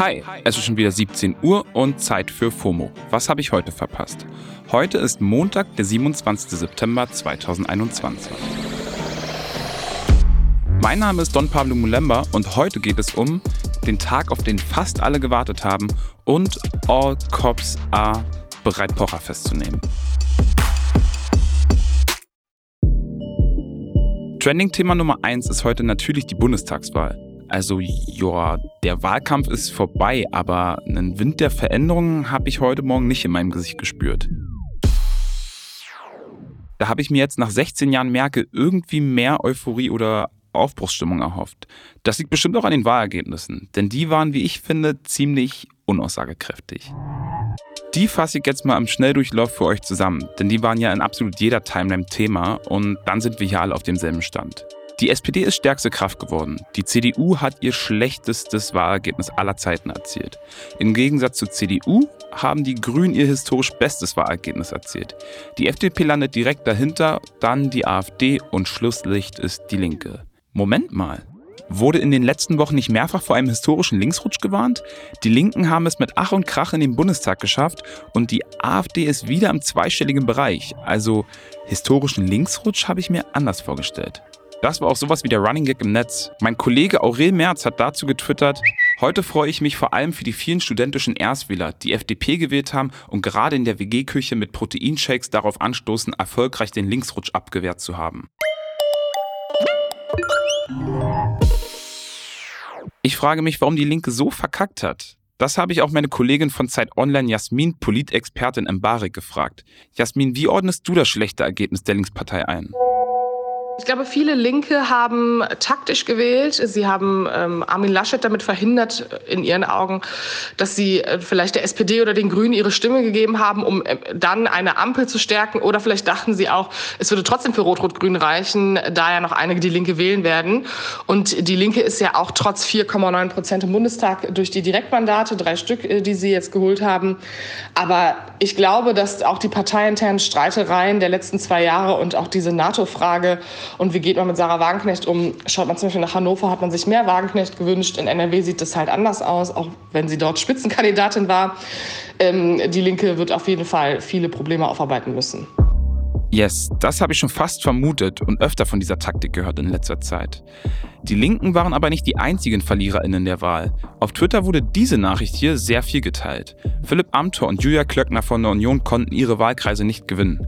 Hi, es ist schon wieder 17 Uhr und Zeit für FOMO. Was habe ich heute verpasst? Heute ist Montag, der 27. September 2021. Mein Name ist Don Pablo Mulemba und heute geht es um den Tag, auf den fast alle gewartet haben und All Cops are bereit, Pocher festzunehmen. Trending-Thema Nummer 1 ist heute natürlich die Bundestagswahl. Also ja, der Wahlkampf ist vorbei, aber einen Wind der Veränderungen habe ich heute Morgen nicht in meinem Gesicht gespürt. Da habe ich mir jetzt nach 16 Jahren Merkel irgendwie mehr Euphorie oder Aufbruchsstimmung erhofft. Das liegt bestimmt auch an den Wahlergebnissen, denn die waren, wie ich finde, ziemlich unaussagekräftig. Die fasse ich jetzt mal im Schnelldurchlauf für euch zusammen, denn die waren ja in absolut jeder Timeline Thema und dann sind wir hier alle auf demselben Stand. Die SPD ist stärkste Kraft geworden. Die CDU hat ihr schlechtestes Wahlergebnis aller Zeiten erzielt. Im Gegensatz zur CDU haben die Grünen ihr historisch bestes Wahlergebnis erzielt. Die FDP landet direkt dahinter, dann die AfD und Schlusslicht ist die Linke. Moment mal. Wurde in den letzten Wochen nicht mehrfach vor einem historischen Linksrutsch gewarnt? Die Linken haben es mit Ach und Krach in den Bundestag geschafft und die AfD ist wieder im zweistelligen Bereich. Also historischen Linksrutsch habe ich mir anders vorgestellt. Das war auch sowas wie der Running Gag im Netz. Mein Kollege Aurel Merz hat dazu getwittert, heute freue ich mich vor allem für die vielen studentischen Erstwähler, die FDP gewählt haben und gerade in der WG-Küche mit Proteinshakes darauf anstoßen, erfolgreich den Linksrutsch abgewehrt zu haben. Ich frage mich, warum die Linke so verkackt hat. Das habe ich auch meine Kollegin von Zeit Online Jasmin, Politexpertin im Barik, gefragt. Jasmin, wie ordnest du das schlechte Ergebnis der Linkspartei ein? Ich glaube, viele Linke haben taktisch gewählt. Sie haben ähm, Armin Laschet damit verhindert, in ihren Augen, dass sie äh, vielleicht der SPD oder den Grünen ihre Stimme gegeben haben, um äh, dann eine Ampel zu stärken. Oder vielleicht dachten sie auch, es würde trotzdem für Rot-Rot-Grün reichen, da ja noch einige die Linke wählen werden. Und die Linke ist ja auch trotz 4,9 Prozent im Bundestag durch die Direktmandate, drei Stück, äh, die sie jetzt geholt haben. Aber ich glaube, dass auch die parteiinternen Streitereien der letzten zwei Jahre und auch diese NATO-Frage und wie geht man mit Sarah Wagenknecht um? Schaut man zum Beispiel nach Hannover, hat man sich mehr Wagenknecht gewünscht. In NRW sieht das halt anders aus, auch wenn sie dort Spitzenkandidatin war. Ähm, die Linke wird auf jeden Fall viele Probleme aufarbeiten müssen. Yes, das habe ich schon fast vermutet und öfter von dieser Taktik gehört in letzter Zeit. Die Linken waren aber nicht die einzigen VerliererInnen der Wahl. Auf Twitter wurde diese Nachricht hier sehr viel geteilt. Philipp Amthor und Julia Klöckner von der Union konnten ihre Wahlkreise nicht gewinnen.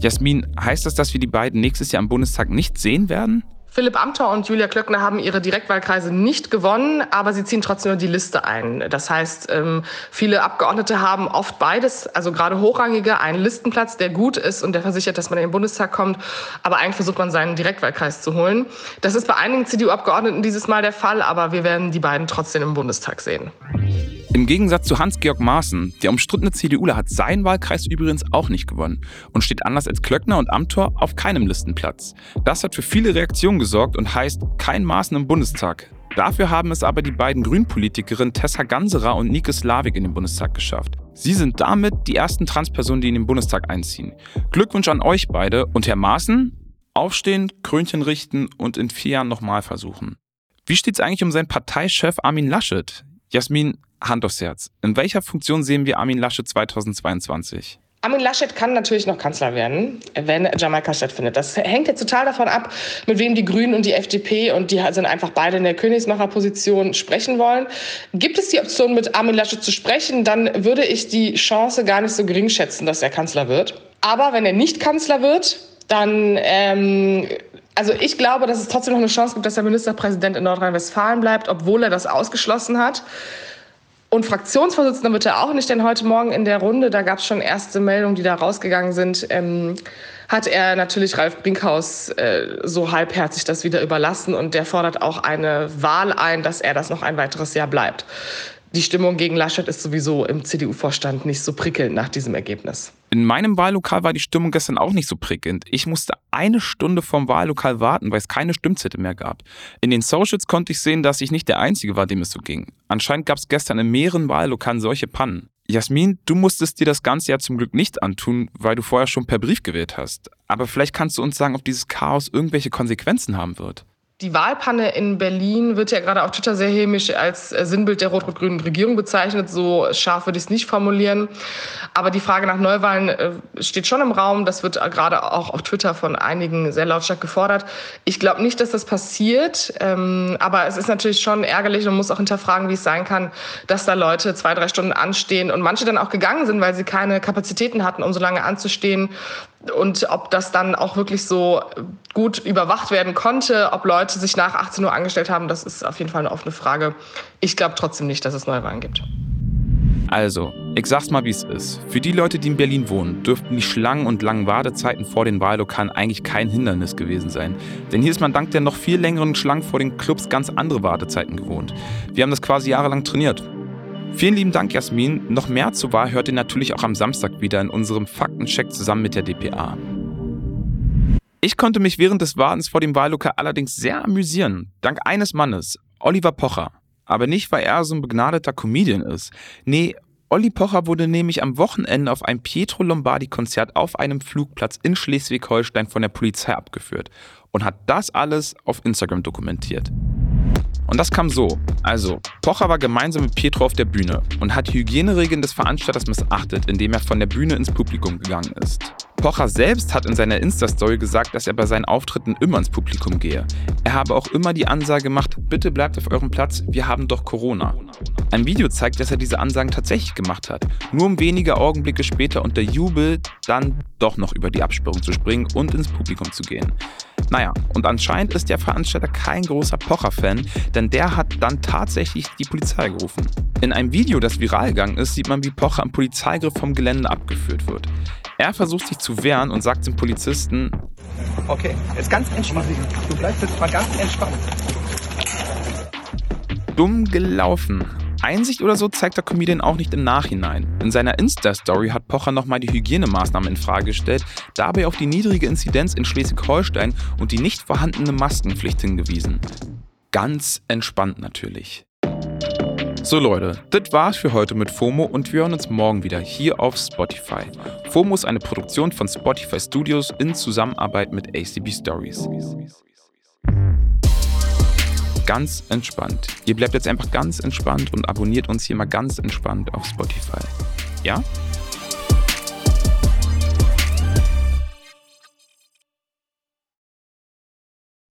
Jasmin, heißt das, dass wir die beiden nächstes Jahr im Bundestag nicht sehen werden? Philipp Amthor und Julia Klöckner haben ihre Direktwahlkreise nicht gewonnen, aber sie ziehen trotzdem nur die Liste ein. Das heißt, ähm, viele Abgeordnete haben oft beides, also gerade hochrangige, einen Listenplatz, der gut ist und der versichert, dass man in den Bundestag kommt, aber eigentlich versucht man seinen Direktwahlkreis zu holen. Das ist bei einigen CDU-Abgeordneten dieses Mal der Fall, aber wir werden die beiden trotzdem im Bundestag sehen. Im Gegensatz zu Hans-Georg Maaßen, der umstrittene CDUler hat seinen Wahlkreis übrigens auch nicht gewonnen und steht anders als Klöckner und Amthor auf keinem Listenplatz. Das hat für viele Reaktionen gesorgt und heißt kein Maaßen im Bundestag. Dafür haben es aber die beiden Grünpolitikerinnen Tessa Ganserer und Nike Slavik in den Bundestag geschafft. Sie sind damit die ersten Transpersonen, die in den Bundestag einziehen. Glückwunsch an euch beide und Herr Maaßen, aufstehen, Krönchen richten und in vier Jahren nochmal versuchen. Wie steht's eigentlich um seinen Parteichef Armin Laschet? Jasmin, Hand aufs Herz. In welcher Funktion sehen wir Armin Laschet 2022? Armin Laschet kann natürlich noch Kanzler werden, wenn Jamaika stattfindet. Das hängt jetzt total davon ab, mit wem die Grünen und die FDP und die sind einfach beide in der Königsmacherposition sprechen wollen. Gibt es die Option, mit Armin Laschet zu sprechen, dann würde ich die Chance gar nicht so gering schätzen, dass er Kanzler wird. Aber wenn er nicht Kanzler wird, dann ähm, also ich glaube, dass es trotzdem noch eine Chance gibt, dass der Ministerpräsident in Nordrhein-Westfalen bleibt, obwohl er das ausgeschlossen hat. Und Fraktionsvorsitzender wird er auch nicht, denn heute Morgen in der Runde, da gab es schon erste Meldungen, die da rausgegangen sind, ähm, hat er natürlich Ralf Brinkhaus äh, so halbherzig das wieder überlassen und der fordert auch eine Wahl ein, dass er das noch ein weiteres Jahr bleibt die Stimmung gegen Laschet ist sowieso im CDU-Vorstand nicht so prickelnd nach diesem Ergebnis. In meinem Wahllokal war die Stimmung gestern auch nicht so prickelnd. Ich musste eine Stunde vom Wahllokal warten, weil es keine Stimmzettel mehr gab. In den Socials konnte ich sehen, dass ich nicht der Einzige war, dem es so ging. Anscheinend gab es gestern in mehreren Wahllokalen solche Pannen. Jasmin, du musstest dir das ganze ja zum Glück nicht antun, weil du vorher schon per Brief gewählt hast. Aber vielleicht kannst du uns sagen, ob dieses Chaos irgendwelche Konsequenzen haben wird. Die Wahlpanne in Berlin wird ja gerade auf Twitter sehr hämisch als äh, Sinnbild der rot-rot-grünen Regierung bezeichnet. So scharf würde ich es nicht formulieren. Aber die Frage nach Neuwahlen äh, steht schon im Raum. Das wird gerade auch auf Twitter von einigen sehr lautstark gefordert. Ich glaube nicht, dass das passiert. Ähm, aber es ist natürlich schon ärgerlich und muss auch hinterfragen, wie es sein kann, dass da Leute zwei, drei Stunden anstehen und manche dann auch gegangen sind, weil sie keine Kapazitäten hatten, um so lange anzustehen und ob das dann auch wirklich so gut überwacht werden konnte, ob Leute sich nach 18 Uhr angestellt haben, das ist auf jeden Fall eine offene Frage. Ich glaube trotzdem nicht, dass es Neuwahlen gibt. Also, ich sag's mal, wie es ist. Für die Leute, die in Berlin wohnen, dürften die Schlangen und langen Wartezeiten vor den Wahllokalen eigentlich kein Hindernis gewesen sein. Denn hier ist man dank der noch viel längeren Schlangen vor den Clubs ganz andere Wartezeiten gewohnt. Wir haben das quasi jahrelang trainiert. Vielen lieben Dank, Jasmin. Noch mehr zur Wahl hört ihr natürlich auch am Samstag wieder in unserem Faktencheck zusammen mit der DPA. Ich konnte mich während des Wartens vor dem Wahllokal allerdings sehr amüsieren. Dank eines Mannes, Oliver Pocher. Aber nicht, weil er so ein begnadeter Comedian ist. Nee, Olli Pocher wurde nämlich am Wochenende auf einem Pietro Lombardi-Konzert auf einem Flugplatz in Schleswig-Holstein von der Polizei abgeführt und hat das alles auf Instagram dokumentiert. Und das kam so. Also, Pocher war gemeinsam mit Pietro auf der Bühne und hat Hygieneregeln des Veranstalters missachtet, indem er von der Bühne ins Publikum gegangen ist. Pocher selbst hat in seiner Insta-Story gesagt, dass er bei seinen Auftritten immer ins Publikum gehe. Er habe auch immer die Ansage gemacht, bitte bleibt auf eurem Platz, wir haben doch Corona. Ein Video zeigt, dass er diese Ansagen tatsächlich gemacht hat, nur um wenige Augenblicke später unter Jubel dann doch noch über die Absperrung zu springen und ins Publikum zu gehen. Naja, und anscheinend ist der Veranstalter kein großer Pocher-Fan, denn der hat dann tatsächlich die Polizei gerufen. In einem Video, das viral gegangen ist, sieht man, wie Pocher am Polizeigriff vom Gelände abgeführt wird. Er versucht sich zu wehren und sagt dem Polizisten, Okay, jetzt ganz entspannt. Du bleibst jetzt mal ganz entspannt. Dumm gelaufen. Einsicht oder so zeigt der Comedian auch nicht im Nachhinein. In seiner Insta-Story hat Pocher nochmal die Hygienemaßnahmen in Frage gestellt, dabei auf die niedrige Inzidenz in Schleswig-Holstein und die nicht vorhandene Maskenpflicht hingewiesen. Ganz entspannt natürlich. So Leute, das war's für heute mit FOMO und wir hören uns morgen wieder hier auf Spotify. FOMO ist eine Produktion von Spotify Studios in Zusammenarbeit mit ACB Stories ganz entspannt. Ihr bleibt jetzt einfach ganz entspannt und abonniert uns hier mal ganz entspannt auf Spotify. Ja?